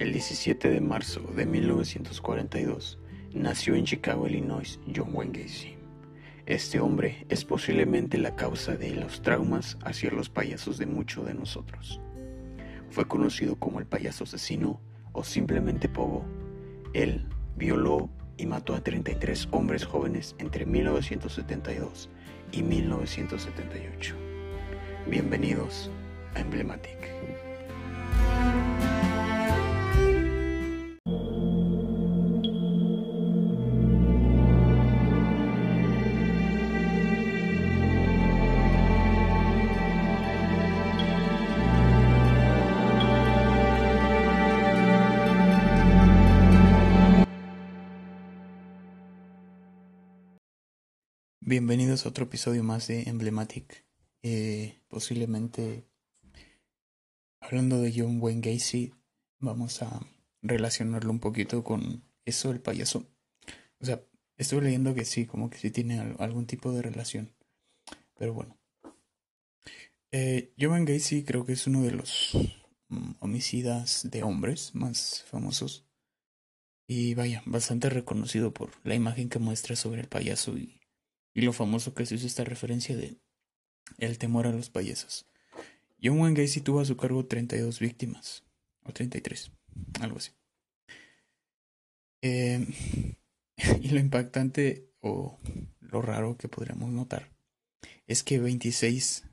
El 17 de marzo de 1942 nació en Chicago, Illinois, John Wayne Gacy. Este hombre es posiblemente la causa de los traumas hacia los payasos de muchos de nosotros. Fue conocido como el payaso asesino o simplemente Pogo. Él violó y mató a 33 hombres jóvenes entre 1972 y 1978. Bienvenidos a Emblematic. Bienvenidos a otro episodio más de Emblematic. Eh, posiblemente hablando de John Wayne Gacy, vamos a relacionarlo un poquito con eso del payaso. O sea, estuve leyendo que sí, como que sí tiene algún tipo de relación. Pero bueno. Eh, John Wayne Gacy creo que es uno de los mm, homicidas de hombres más famosos. Y vaya, bastante reconocido por la imagen que muestra sobre el payaso y y lo famoso que se hizo esta referencia de el temor a los payasos. John Wayne Gacy tuvo a su cargo 32 víctimas, o 33, algo así. Eh, y lo impactante o lo raro que podríamos notar es que 26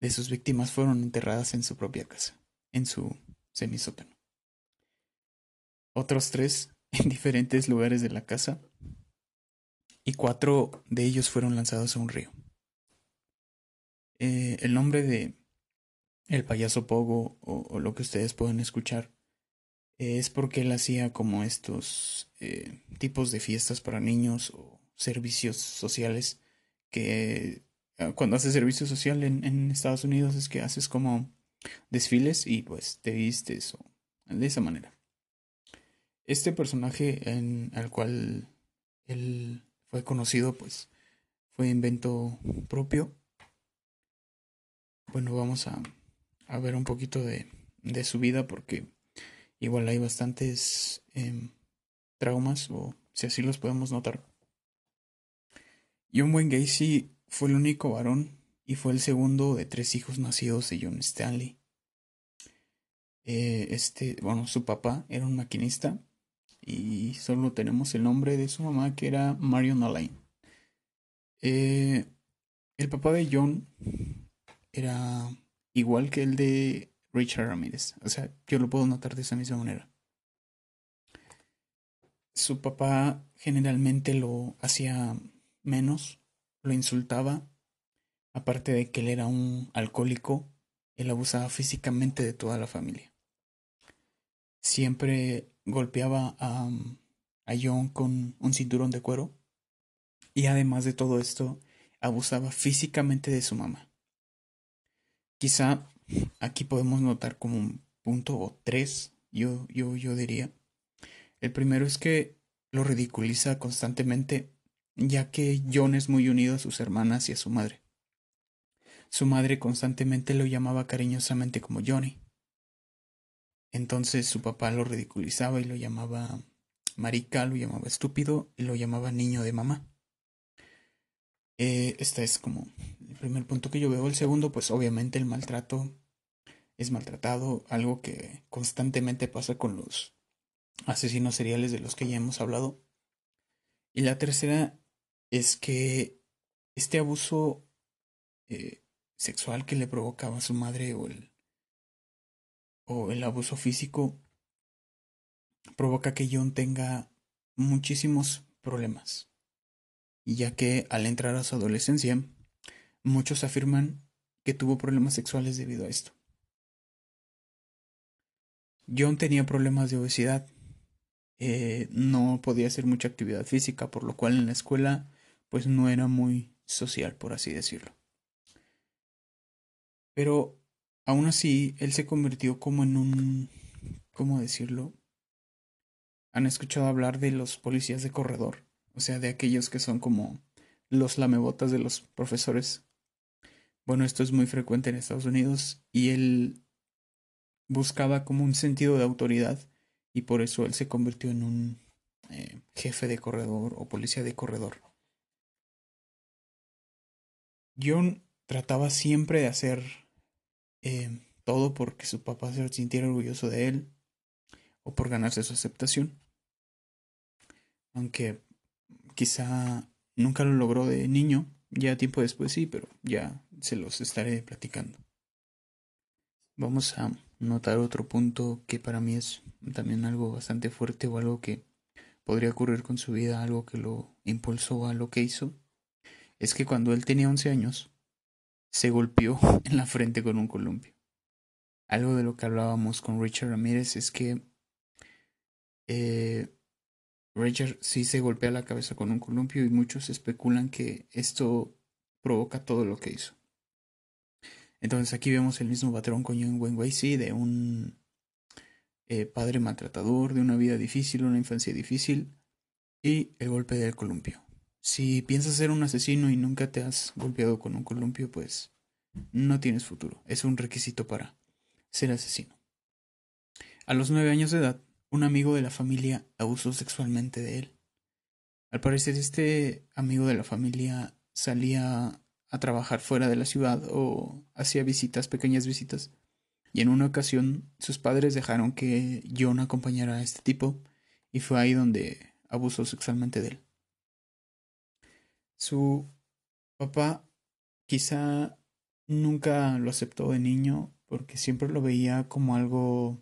de sus víctimas fueron enterradas en su propia casa, en su semisótano. Otros tres en diferentes lugares de la casa y cuatro de ellos fueron lanzados a un río. Eh, el nombre de el payaso Pogo o, lo que ustedes pueden escuchar es porque él hacía como estos eh, tipos de fiestas para niños o servicios sociales que ah, cuando haces servicio social en, Estados Unidos es que haces como desfiles y pues te vistes o de esa manera. Este personaje en al cual él fue conocido, pues fue invento propio. Bueno, vamos a, ver un poquito de, de, su vida porque igual hay bastantes em, traumas o si así los podemos notar. John Wayne Gacy fue el único varón y fue el segundo de tres hijos nacidos de John Stanley. Eh, este, bueno, su papá era un maquinista y solo tenemos el nombre de su mamá que era Marion Alain. Eh, el papá de John era igual que el de Richard Ramírez, o sea, yo lo puedo notar de esa misma manera. Su papá generalmente lo hacía menos, lo insultaba, aparte de que él era un alcohólico, él abusaba físicamente de toda la familia. Siempre golpeaba a, a John con un cinturón de cuero y además de todo esto abusaba físicamente de su mamá. Quizá aquí podemos notar como un punto o tres, yo, yo, yo diría. El primero es que lo ridiculiza constantemente, ya que John es muy unido a sus hermanas y a su madre. Su madre constantemente lo llamaba cariñosamente como Johnny. Entonces su papá lo ridiculizaba y lo llamaba marica, lo llamaba estúpido y lo llamaba niño de mamá. Eh, este es como el primer punto que yo veo. El segundo, pues obviamente el maltrato es maltratado, algo que constantemente pasa con los asesinos seriales de los que ya hemos hablado. Y la tercera es que este abuso eh, sexual que le provocaba a su madre o el o el abuso físico provoca que John tenga muchísimos problemas, ya que al entrar a su adolescencia, muchos afirman que tuvo problemas sexuales debido a esto. John tenía problemas de obesidad, eh, no podía hacer mucha actividad física, por lo cual en la escuela pues no era muy social, por así decirlo. Pero Aún así, él se convirtió como en un... ¿Cómo decirlo? ¿Han escuchado hablar de los policías de corredor? O sea, de aquellos que son como los lamebotas de los profesores. Bueno, esto es muy frecuente en Estados Unidos y él buscaba como un sentido de autoridad y por eso él se convirtió en un eh, jefe de corredor o policía de corredor. John trataba siempre de hacer eh, todo porque su papá se sintiera orgulloso de él o por ganarse su aceptación. Aunque quizá nunca lo logró de niño, ya tiempo después sí, pero ya se los estaré platicando. Vamos a notar otro punto que para mí es también algo bastante fuerte o algo que podría ocurrir con su vida, algo que lo impulsó a lo que hizo, es que cuando él tenía 11 años, se golpeó en la frente con un columpio. Algo de lo que hablábamos con Richard Ramírez es que eh, Richard sí se golpea la cabeza con un columpio y muchos especulan que esto provoca todo lo que hizo. Entonces aquí vemos el mismo patrón con John Wayne sí, de un eh, padre maltratador, de una vida difícil, una infancia difícil y el golpe del columpio. Si piensas ser un asesino y nunca te has golpeado con un columpio, pues no tienes futuro. Es un requisito para ser asesino. A los nueve años de edad, un amigo de la familia abusó sexualmente de él. Al parecer este amigo de la familia salía a trabajar fuera de la ciudad o hacía visitas, pequeñas visitas. Y en una ocasión sus padres dejaron que John acompañara a este tipo y fue ahí donde abusó sexualmente de él. Su papá quizá nunca lo aceptó de niño porque siempre lo veía como algo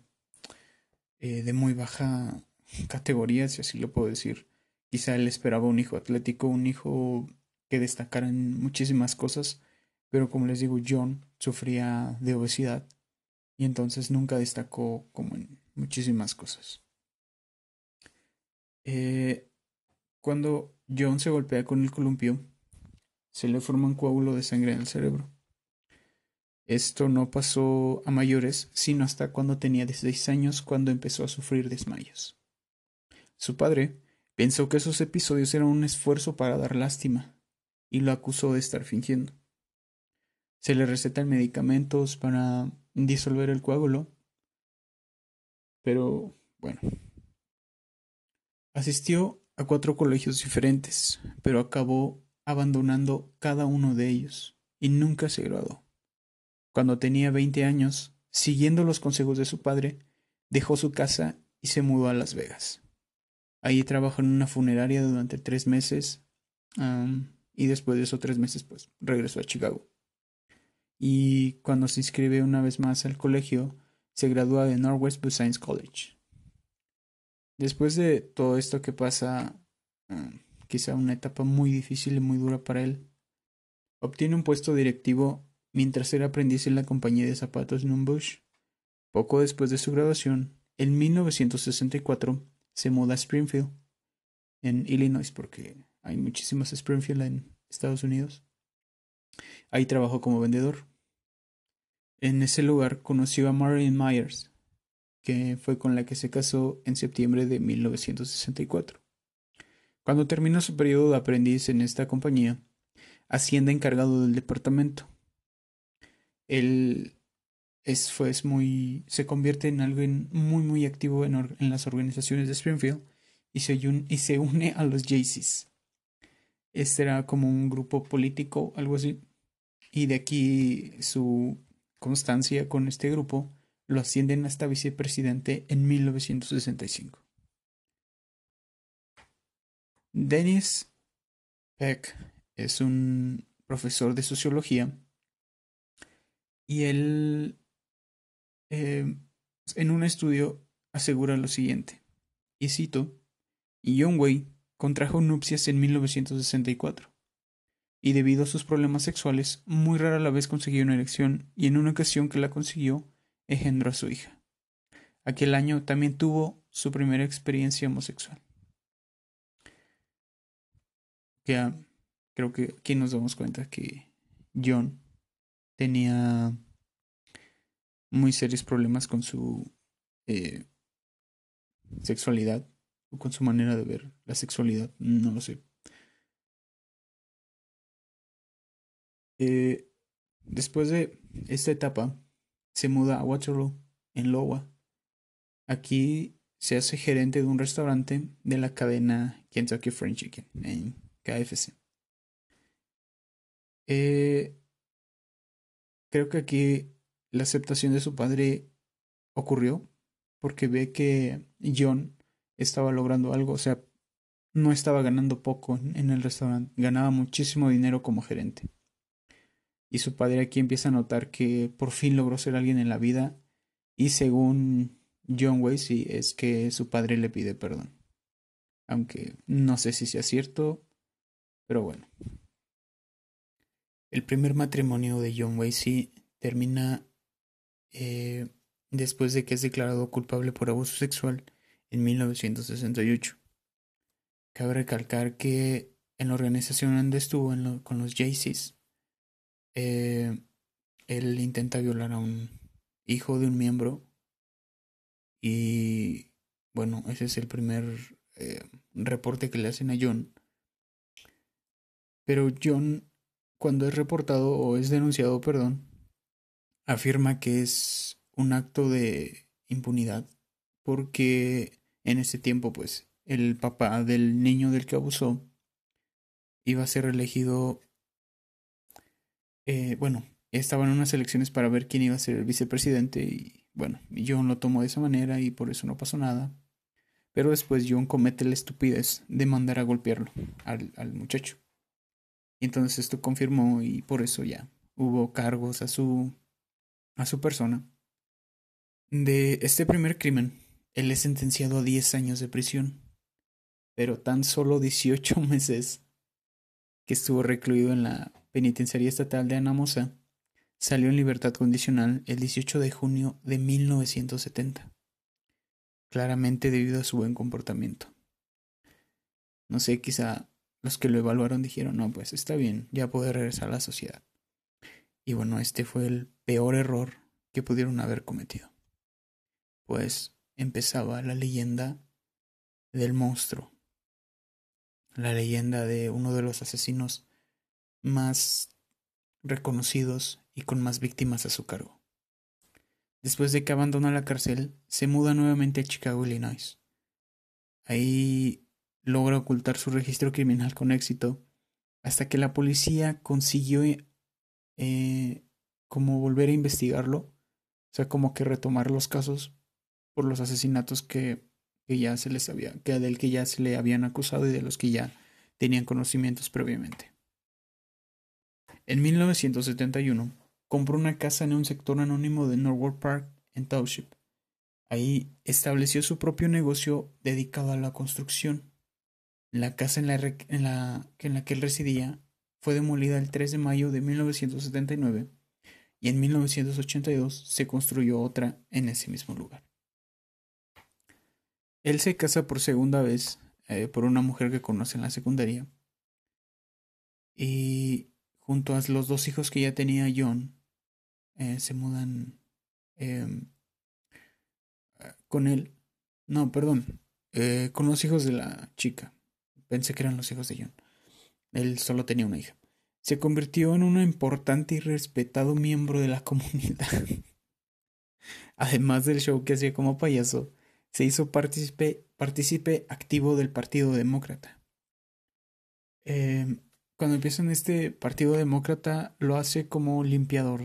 eh, de muy baja categoría, si así lo puedo decir. Quizá él esperaba un hijo atlético, un hijo que destacar en muchísimas cosas, pero como les digo, John sufría de obesidad y entonces nunca destacó como en muchísimas cosas. Eh, cuando John se golpea con el columpio, se le forma un coágulo de sangre en el cerebro. Esto no pasó a mayores, sino hasta cuando tenía 16 años, cuando empezó a sufrir desmayos. Su padre pensó que esos episodios eran un esfuerzo para dar lástima, y lo acusó de estar fingiendo. Se le recetan medicamentos para disolver el coágulo, pero bueno. Asistió a cuatro colegios diferentes, pero acabó abandonando cada uno de ellos y nunca se graduó. Cuando tenía veinte años, siguiendo los consejos de su padre, dejó su casa y se mudó a Las Vegas. Allí trabajó en una funeraria durante tres meses y después de esos tres meses pues regresó a Chicago. Y cuando se inscribe una vez más al colegio, se gradúa de Northwest Science College. Después de todo esto que pasa, quizá una etapa muy difícil y muy dura para él, obtiene un puesto directivo mientras era aprendiz en la compañía de zapatos Numbush. Poco después de su graduación, en 1964, se muda a Springfield, en Illinois, porque hay muchísimas Springfield en Estados Unidos. Ahí trabajó como vendedor. En ese lugar conoció a Marilyn Myers, que fue con la que se casó en septiembre de 1964. Cuando terminó su periodo de aprendiz en esta compañía, asciende encargado del departamento. Él es, fue, muy, se convierte en alguien muy muy activo en, en las organizaciones de Springfield y se, y se une a los Jaycees. Este era como un grupo político, algo así. Y de aquí su constancia con este grupo lo ascienden hasta vicepresidente en 1965. Dennis Peck es un profesor de sociología y él eh, en un estudio asegura lo siguiente, y cito, John Way contrajo nupcias en 1964 y debido a sus problemas sexuales muy rara la vez consiguió una erección y en una ocasión que la consiguió engendró a su hija. Aquel año también tuvo su primera experiencia homosexual. Ya creo que aquí nos damos cuenta que John tenía muy serios problemas con su eh, sexualidad o con su manera de ver la sexualidad, no lo sé. Eh, después de esta etapa, se muda a Waterloo, en Iowa. Aquí se hace gerente de un restaurante de la cadena Kentucky Fried Chicken en KFC. Eh, creo que aquí la aceptación de su padre ocurrió porque ve que John estaba logrando algo, o sea, no estaba ganando poco en el restaurante, ganaba muchísimo dinero como gerente. Y su padre aquí empieza a notar que por fin logró ser alguien en la vida y según John Wasey es que su padre le pide perdón. Aunque no sé si sea cierto, pero bueno. El primer matrimonio de John Wasey termina eh, después de que es declarado culpable por abuso sexual en 1968. Cabe recalcar que en la organización donde estuvo con los Jaycees, eh, él intenta violar a un hijo de un miembro y bueno, ese es el primer eh, reporte que le hacen a John. Pero John, cuando es reportado o es denunciado, perdón, afirma que es un acto de impunidad porque en ese tiempo pues el papá del niño del que abusó iba a ser elegido eh, bueno estaban unas elecciones para ver quién iba a ser el vicepresidente y bueno John lo tomó de esa manera y por eso no pasó nada. Pero después John comete la estupidez de mandar a golpearlo al, al muchacho. Y entonces esto confirmó y por eso ya hubo cargos a su a su persona. De este primer crimen, él es sentenciado a 10 años de prisión, pero tan solo 18 meses que estuvo recluido en la penitenciaría estatal de Anamosa, salió en libertad condicional el 18 de junio de 1970, claramente debido a su buen comportamiento. No sé, quizá los que lo evaluaron dijeron, no, pues está bien, ya puede regresar a la sociedad. Y bueno, este fue el peor error que pudieron haber cometido pues empezaba la leyenda del monstruo, la leyenda de uno de los asesinos más reconocidos y con más víctimas a su cargo. Después de que abandona la cárcel, se muda nuevamente a Chicago, Illinois. Ahí logra ocultar su registro criminal con éxito, hasta que la policía consiguió eh, como volver a investigarlo, o sea, como que retomar los casos por los asesinatos que, ya se les había, que del que ya se le habían acusado y de los que ya tenían conocimientos previamente. En 1971 compró una casa en un sector anónimo de Norwood Park en Township. Ahí estableció su propio negocio dedicado a la construcción. La casa en la, en la, que él residía fue demolida el 3 de mayo de 1979 y en 1982 se construyó otra en ese mismo lugar. Él se casa por segunda vez eh, por una mujer que conoce en la secundaria. Y junto a los dos hijos que ya tenía John, eh, se mudan em, con él. No, perdón. Eh, con los hijos de la chica. Pensé que eran los hijos de John. Él solo tenía una hija. Se convirtió en un importante y respetado miembro de la comunidad. Además del show que hacía como payaso, se hizo partícipe, activo del Partido Demócrata. Em, cuando empieza en este Partido Demócrata, lo hace como limpiador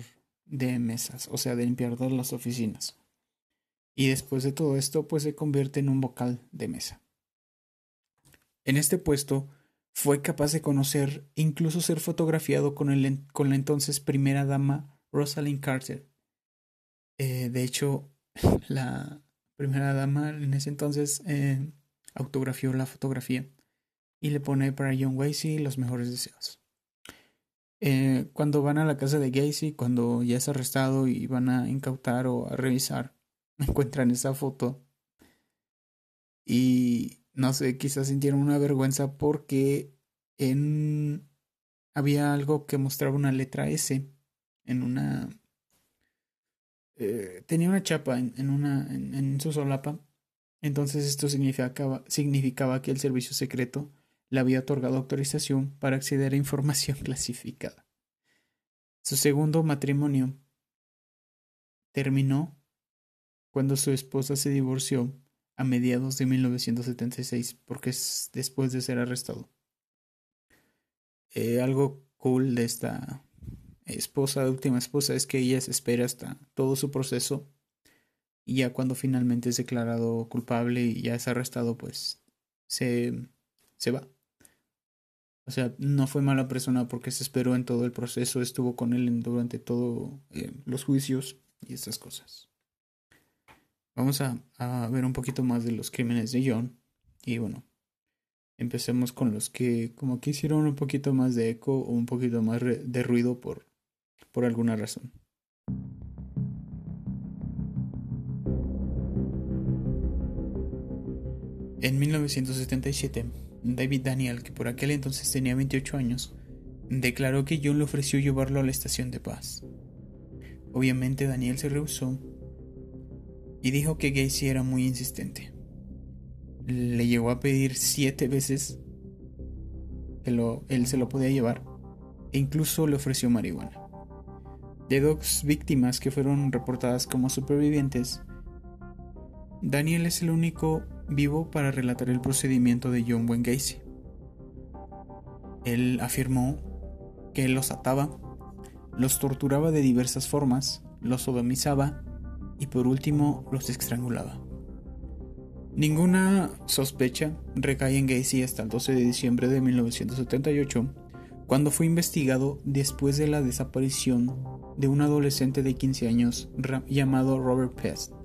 de mesas, o sea, de limpiador de las oficinas. Y después de todo esto, pues se convierte en un vocal de mesa. En este puesto, fue capaz de conocer, incluso ser fotografiado con, el, con la entonces primera dama Rosalind Carter. Eh, de hecho, la, primera dama en ese entonces eh, autografió la fotografía y le pone para John Gacy los mejores deseos. Eh, cuando van a la casa de Gacy, cuando ya es arrestado y van a incautar o a revisar, encuentran esa foto y no sé, quizás sintieron una vergüenza porque en había algo que mostraba una letra S en una eh, tenía una chapa en, una, en, su solapa. Entonces esto significaba, significaba que el servicio secreto le había otorgado autorización para acceder a información clasificada. Su segundo matrimonio terminó cuando su esposa se divorció a mediados de 1976, porque es después de ser arrestado. Eh, algo cool de esta esposa, última esposa, es que ella se espera hasta todo su proceso y ya cuando finalmente es declarado culpable y ya es arrestado, pues se, se va. O sea, no fue mala persona porque se esperó en todo el proceso, estuvo con él durante todos eh, los juicios y estas cosas. Vamos a, a, ver un poquito más de los crímenes de John. Y bueno, empecemos con los que como que hicieron un poquito más de eco o un poquito más de ruido por, por alguna razón. En 1977, David Daniel, que por aquel entonces tenía 28 años, declaró que John le ofreció llevarlo a la estación de paz. Obviamente Daniel se rehusó y dijo que Gacy era muy insistente. Le llegó a pedir siete veces que él se lo podía llevar e incluso le ofreció marihuana. De dos víctimas que fueron reportadas como supervivientes, Daniel es el único vivo para relatar el procedimiento de John Wayne Gacy. Él afirmó que los ataba, los torturaba de diversas formas, los sodomizaba y por último los estrangulaba. Ninguna sospecha recae en Gacy hasta el 12 de diciembre de 1978, cuando fue investigado después de la desaparición de un adolescente de 15 años llamado Robert Pest.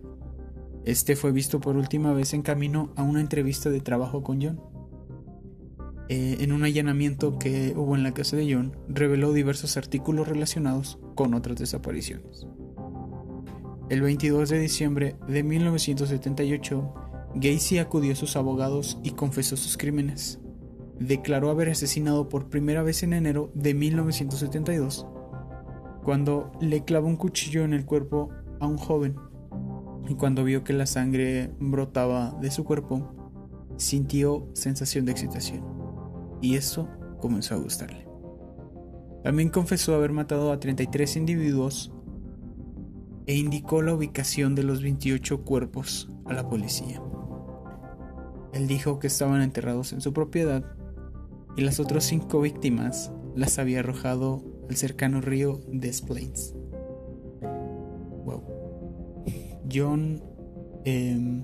Este fue visto por última vez en camino a una entrevista de trabajo con John. Eh, en un allanamiento que hubo en la casa de John, reveló diversos artículos relacionados con otras desapariciones. El 22 de diciembre de 1978, Gacy acudió a sus abogados y confesó sus crímenes. Declaró haber asesinado por primera vez en enero de 1972, cuando le clavó un cuchillo en el cuerpo a un joven y cuando vio que la sangre brotaba de su cuerpo, sintió sensación de excitación y eso comenzó a gustarle. También confesó haber matado a 33 individuos e indicó la ubicación de los 28 cuerpos a la policía. Él dijo que estaban enterrados en su propiedad y las otras cinco víctimas las había arrojado al cercano río Des Plaines. John em,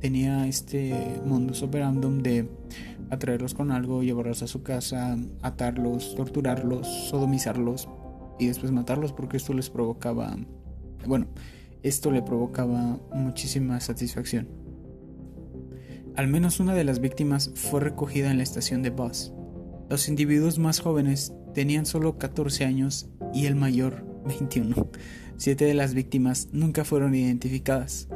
tenía este modus operandum de atraerlos con algo, llevarlos a su casa, atarlos, torturarlos, sodomizarlos y después matarlos porque esto les provocaba, bueno, esto le provocaba muchísima satisfacción. Al menos una de las víctimas fue recogida en la estación de bus. Los individuos más jóvenes tenían solo 14 años y el mayor 21. Siete de las víctimas nunca fueron identificadas.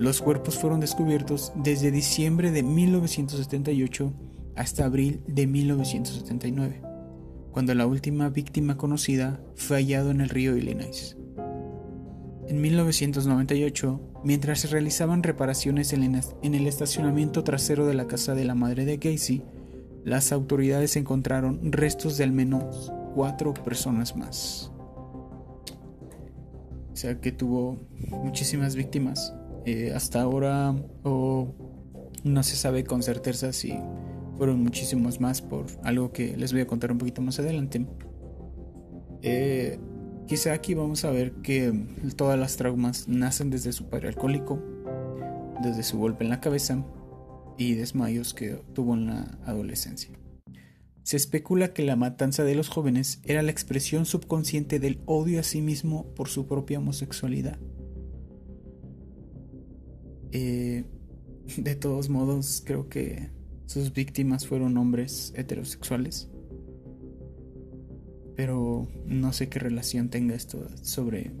Los cuerpos fueron descubiertos desde diciembre de 1978 hasta abril de 1979, cuando la última víctima conocida fue hallado en el río Illinois. En 1998, mientras se realizaban reparaciones en el estacionamiento trasero de la casa de la madre de Casey, las autoridades encontraron restos de al menos cuatro personas más o sea que tuvo muchísimas víctimas. Eh, hasta ahora o no se sabe con certeza si fueron muchísimos más por algo que les voy a contar un poquito más adelante. Eh, quizá aquí vamos a ver que todas las traumas nacen desde su padre alcohólico, desde su golpe en la cabeza y desmayos que tuvo en la adolescencia. Se especula que la matanza de los jóvenes era la expresión subconsciente del odio a sí mismo por su propia homosexualidad. Eh, de todos modos, creo que sus víctimas fueron hombres heterosexuales. Pero no sé qué relación tenga esto sobre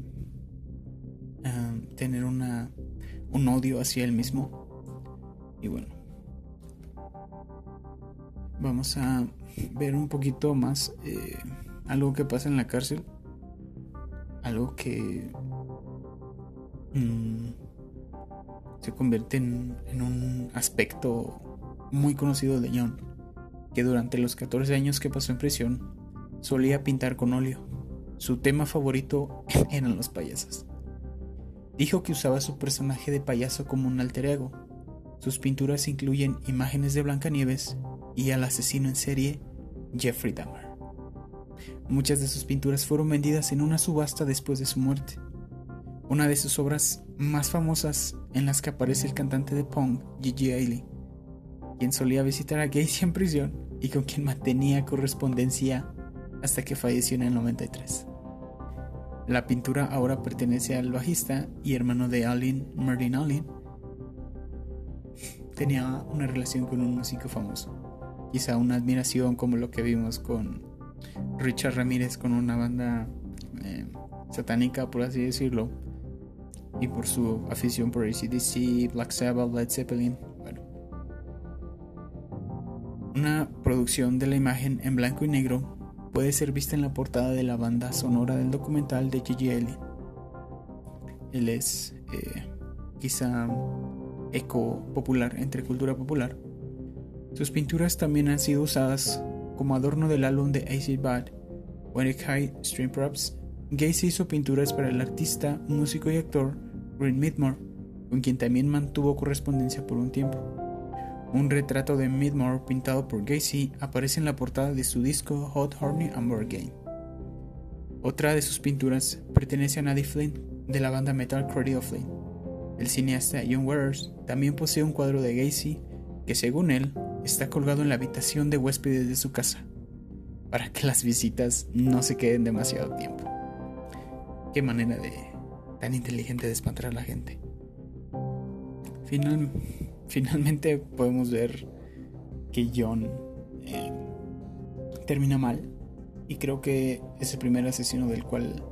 ah, tener una, un odio hacia él mismo. Y bueno, vamos a ver un poquito más eh, algo que pasa en la cárcel. Algo que mm, se convierte en, en, un aspecto muy conocido de John, que durante los 14 años que pasó en prisión solía pintar con óleo. Su tema favorito eran los payasos. Dijo que usaba su personaje de payaso como un alter ego. Sus pinturas incluyen imágenes de Blancanieves y al asesino en serie Jeffrey Dahmer. Muchas de sus pinturas fueron vendidas en una subasta después de su muerte. Una de sus obras más famosas en las que aparece el cantante de punk Gigi Ailey, quien solía visitar a Gacy en prisión y con quien mantenía correspondencia hasta que falleció en el 93. La pintura ahora pertenece al bajista y hermano de Allen, Merlin Allen. Tenía una relación con un músico famoso, quizá una admiración como lo que vimos con Richard Ramírez con una banda eh, satánica, por así decirlo, y por su afición por ACDC, Black Sabbath, Led Zeppelin. Bueno. Una producción de la imagen en blanco y negro puede ser vista en la portada de la banda sonora del documental de Gigi Allen. Él es eh, quizá eco popular entre cultura popular. Sus pinturas también han sido usadas como adorno del álbum de AC Bad, When It High Stream Props. Gacy hizo pinturas para el artista, músico y actor Green Midmore, con quien también mantuvo correspondencia por un tiempo. Un retrato de Midmore pintado por Gacy aparece en la portada de su disco Hot Horny Amber Game. Otra de sus pinturas pertenece a Nadie Flynn, de la banda metal Cradle of Flynn. El cineasta John Waters también posee un cuadro de Gacy que, según él, está colgado en la habitación de huéspedes de su casa, para que las visitas no se queden demasiado tiempo. Qué manera de tan inteligente de espantar a la gente. Finalmente finalmente podemos ver que John eh, termina mal y creo que es el primer asesino del cual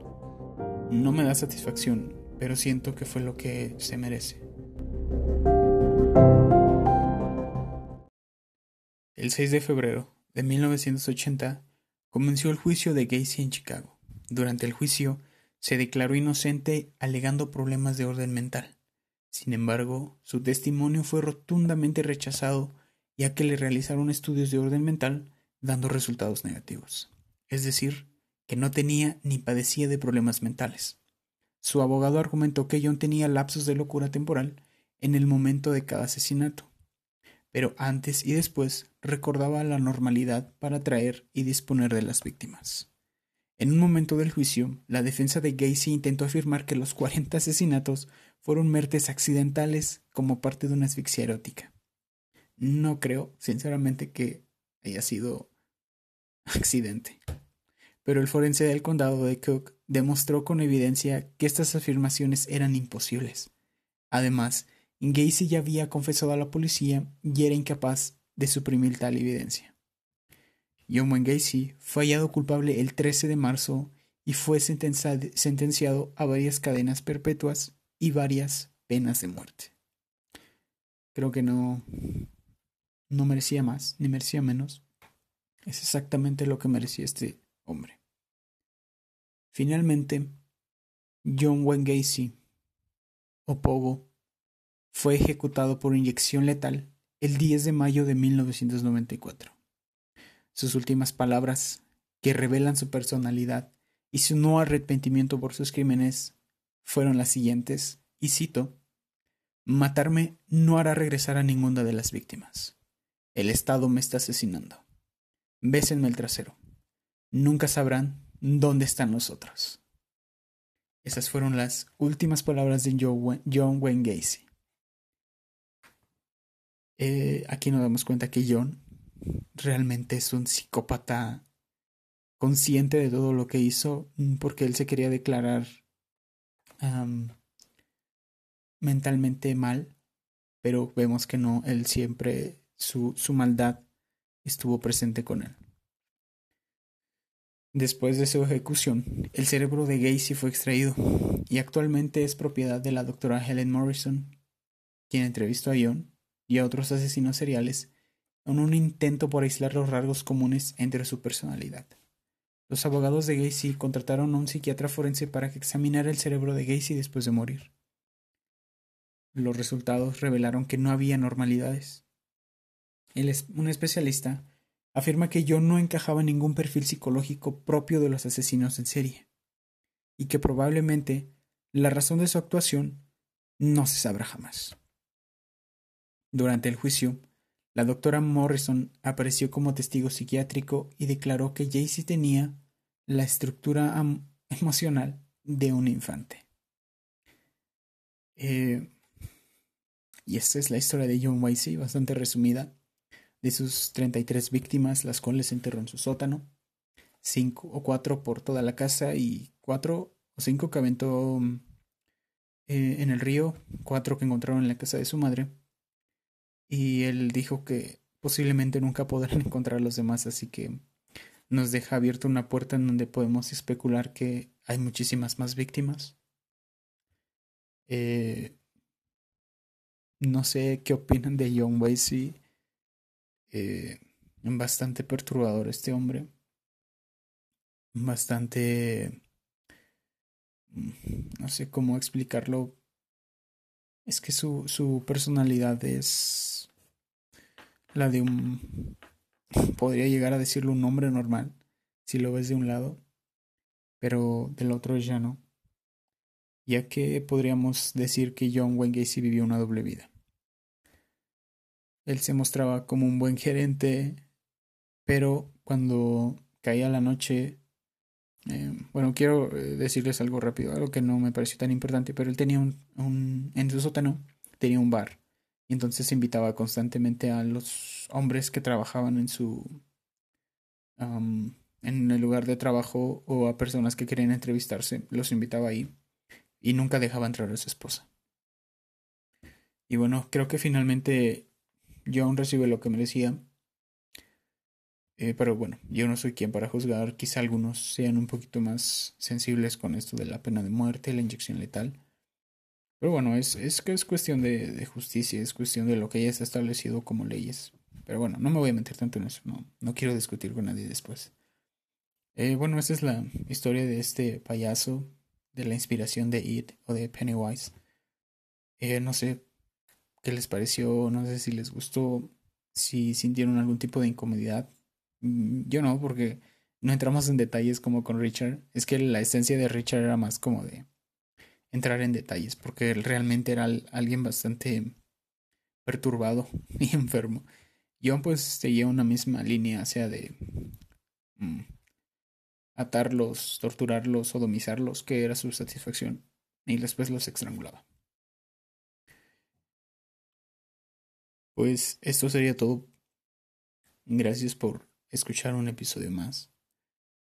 no me da satisfacción, pero siento que fue lo que se merece. El 6 de febrero de 1980 comenzó el juicio de Gacy en Chicago. Durante el juicio se declaró inocente alegando problemas de orden mental. Sin embargo, su testimonio fue rotundamente rechazado ya que le realizaron estudios de orden mental dando resultados negativos. Es decir, que no tenía ni padecía de problemas mentales. Su abogado argumentó que John tenía lapsos de locura temporal en el momento de cada asesinato, pero antes y después recordaba la normalidad para atraer y disponer de las víctimas. En un momento del juicio, la defensa de Gacy intentó afirmar que los 40 asesinatos fueron mertes accidentales como parte de una asfixia erótica. No creo, sinceramente, que haya sido accidente. Pero el forense del condado de Cook demostró con evidencia que estas afirmaciones eran imposibles. Además, Gacy ya había confesado a la policía y era incapaz de suprimir tal evidencia. John Wayne Gacy fue hallado culpable el 13 de marzo y fue sentenciado a varias cadenas perpetuas y varias penas de muerte. Creo que no, no merecía más ni merecía menos. Es exactamente lo que merecía este hombre. Finalmente, John Wayne Gacy, o Pogo, fue ejecutado por inyección letal el 10 de mayo de 1994. Sus últimas palabras, que revelan su personalidad y su no arrepentimiento por sus crímenes, fueron las siguientes, y cito, Matarme no hará regresar a ninguna de las víctimas. El Estado me está asesinando. Bésenme el trasero. Nunca sabrán dónde están los otros. Esas fueron las últimas palabras de John Wayne Gacy. Eh, aquí nos damos cuenta que John realmente es un psicópata consciente de todo lo que hizo porque él se quería declarar mentalmente mal, pero vemos que no, él siempre, su, su maldad estuvo presente con él. Después de su ejecución, el cerebro de Gacy fue extraído y actualmente es propiedad de la doctora Helen Morrison, quien entrevistó a John y a otros asesinos seriales en un intento por aislar los rasgos comunes entre su personalidad. Los abogados de Gacy contrataron a un psiquiatra forense para que examinara el cerebro de Gacy después de morir. Los resultados revelaron que no había normalidades. un especialista afirma que yo no encajaba en ningún perfil psicológico propio de los asesinos en serie, y que probablemente la razón de su actuación no se sabrá jamás. Durante el juicio, la doctora Morrison apareció como testigo psiquiátrico y declaró que Jaycee tenía la estructura emocional de un infante. Eh, y esta es la historia de John Weissy, bastante resumida, de sus 33 víctimas, las cuales enterró en su sótano, cinco o cuatro por toda la casa y cuatro o cinco que aventó eh, en el río, cuatro que encontraron en la casa de su madre. Y él dijo que posiblemente nunca podrán encontrar a los demás, así que nos deja abierta una puerta en donde podemos especular que hay muchísimas más víctimas. Eh, no sé qué opinan de John Wesley. Eh, bastante perturbador este hombre. Bastante... Mm, no sé cómo explicarlo. Es que su, su personalidad es la de un podría llegar a decirlo un hombre normal, si lo ves de un lado, pero del otro ya no, ya que podríamos decir que John Wayne Gacy vivió una doble vida. Él se mostraba como un buen gerente, pero cuando caía la noche, eh, bueno, quiero eh, decirles algo rápido, algo que no me pareció tan importante, pero él tenía un, un en su sótano, tenía un bar y entonces invitaba constantemente a los hombres que trabajaban en su en el lugar de trabajo o a personas que querían entrevistarse, los invitaba ahí y nunca dejaba entrar a su esposa. Y bueno, creo que finalmente yo aún recibe lo que merecía. Eh, pero bueno, yo no soy quien para juzgar. Quizá algunos sean un poquito más sensibles con esto de la pena de muerte, la inyección letal. Pero bueno, es, es, es cuestión de, de, justicia, es cuestión de lo que ya está establecido como leyes. Pero bueno, no me voy a meter tanto en eso, no, no quiero discutir con nadie después. Eh, bueno, esta es la historia de este payaso, de la inspiración de It o de Pennywise. Eh, no sé qué les pareció, no sé si les gustó, si sintieron algún tipo de incomodidad. Mm, yo no, porque no entramos en detalles como con Richard. Es que la esencia de Richard era más como de entrar en detalles, porque él realmente era alguien bastante perturbado y enfermo. Yo pues seguía una misma línea, sea de mm, atarlos, torturarlos, sodomizarlos, que era su satisfacción, y después los estrangulaba. Pues esto sería todo. Gracias por escuchar un episodio más.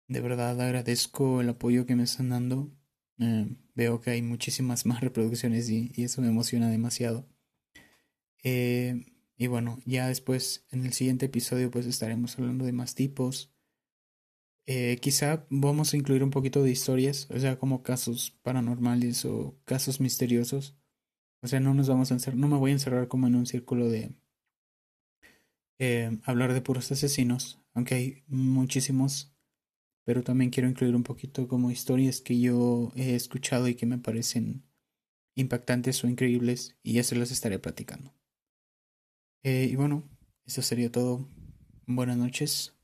De verdad agradezco el apoyo que me están dando. Eh, veo que hay muchísimas más reproducciones y, eso me emociona demasiado. Eh, y bueno, ya después en el siguiente episodio pues estaremos hablando de más tipos. Eh, quizá vamos a incluir un poquito de historias, o sea, como casos paranormales o casos misteriosos. O sea, no nos vamos a encerrar, no me voy a encerrar como en un círculo de hablar de puros asesinos, aunque hay muchísimos pero también quiero incluir un poquito como historias que yo he escuchado y que me parecen impactantes o increíbles y ya se las estaré platicando. Eh, y bueno, eso sería todo. Buenas noches.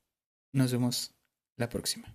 Nos vemos la próxima.